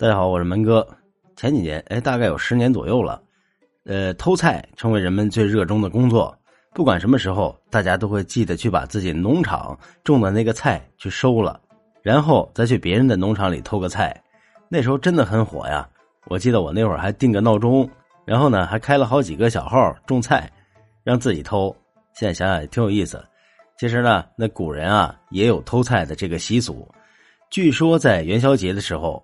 大家好，我是门哥。前几年，哎，大概有十年左右了，呃，偷菜成为人们最热衷的工作。不管什么时候，大家都会记得去把自己农场种的那个菜去收了，然后再去别人的农场里偷个菜。那时候真的很火呀！我记得我那会儿还定个闹钟，然后呢还开了好几个小号种菜，让自己偷。现在想想也挺有意思。其实呢，那古人啊也有偷菜的这个习俗。据说在元宵节的时候，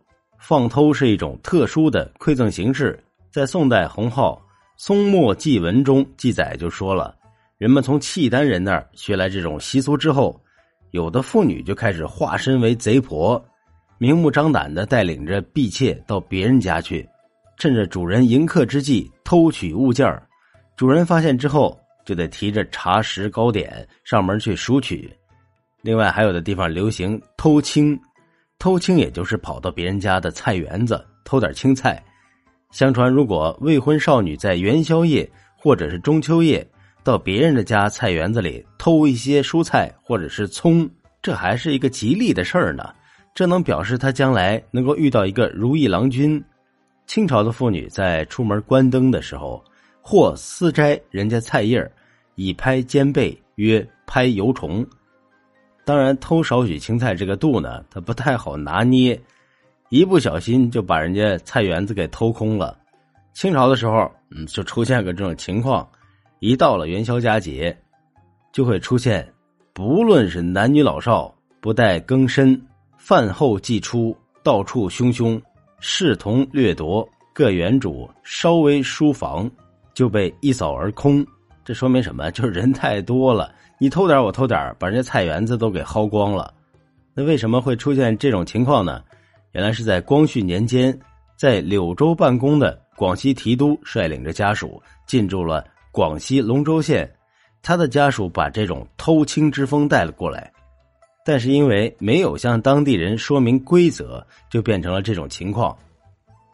放偷是一种特殊的馈赠形式。在宋代洪浩《松墨记文》中记载就说了，人们从契丹人那儿学来这种习俗之后，有的妇女就开始化身为贼婆，明目张胆的带领着婢妾到别人家去，趁着主人迎客之际偷取物件儿主人发现之后，就得提着茶食糕点上门去赎取。另外，还有的地方流行偷青。偷青也就是跑到别人家的菜园子偷点青菜。相传，如果未婚少女在元宵夜或者是中秋夜到别人的家菜园子里偷一些蔬菜或者是葱，这还是一个吉利的事儿呢。这能表示她将来能够遇到一个如意郎君。清朝的妇女在出门关灯的时候，或私摘人家菜叶以拍肩背，曰拍油虫。当然，偷少许青菜这个度呢，它不太好拿捏，一不小心就把人家菜园子给偷空了。清朝的时候，嗯，就出现个这种情况，一到了元宵佳节，就会出现，不论是男女老少，不待更深，饭后即出，到处汹汹，视同掠夺，各园主稍微疏防，就被一扫而空。这说明什么？就是人太多了。你偷点我偷点把人家菜园子都给薅光了。那为什么会出现这种情况呢？原来是在光绪年间，在柳州办公的广西提督率领着家属进驻了广西龙州县，他的家属把这种偷青之风带了过来，但是因为没有向当地人说明规则，就变成了这种情况。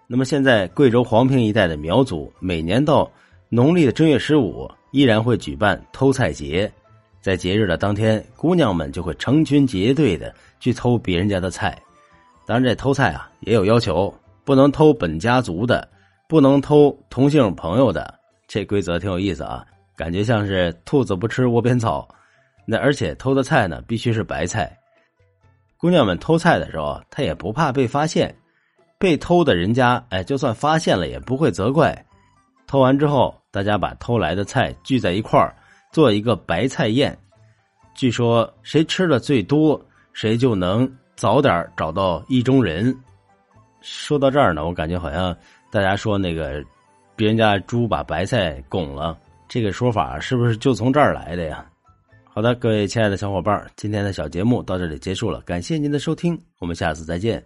那么现在贵州黄平一带的苗族，每年到农历的正月十五，依然会举办偷菜节。在节日的当天，姑娘们就会成群结队的去偷别人家的菜。当然，这偷菜啊也有要求，不能偷本家族的，不能偷同姓朋友的。这规则挺有意思啊，感觉像是兔子不吃窝边草。那而且偷的菜呢，必须是白菜。姑娘们偷菜的时候，她也不怕被发现。被偷的人家，哎，就算发现了也不会责怪。偷完之后，大家把偷来的菜聚在一块儿。做一个白菜宴，据说谁吃的最多，谁就能早点找到意中人。说到这儿呢，我感觉好像大家说那个别人家猪把白菜拱了，这个说法是不是就从这儿来的呀？好的，各位亲爱的小伙伴，今天的小节目到这里结束了，感谢您的收听，我们下次再见。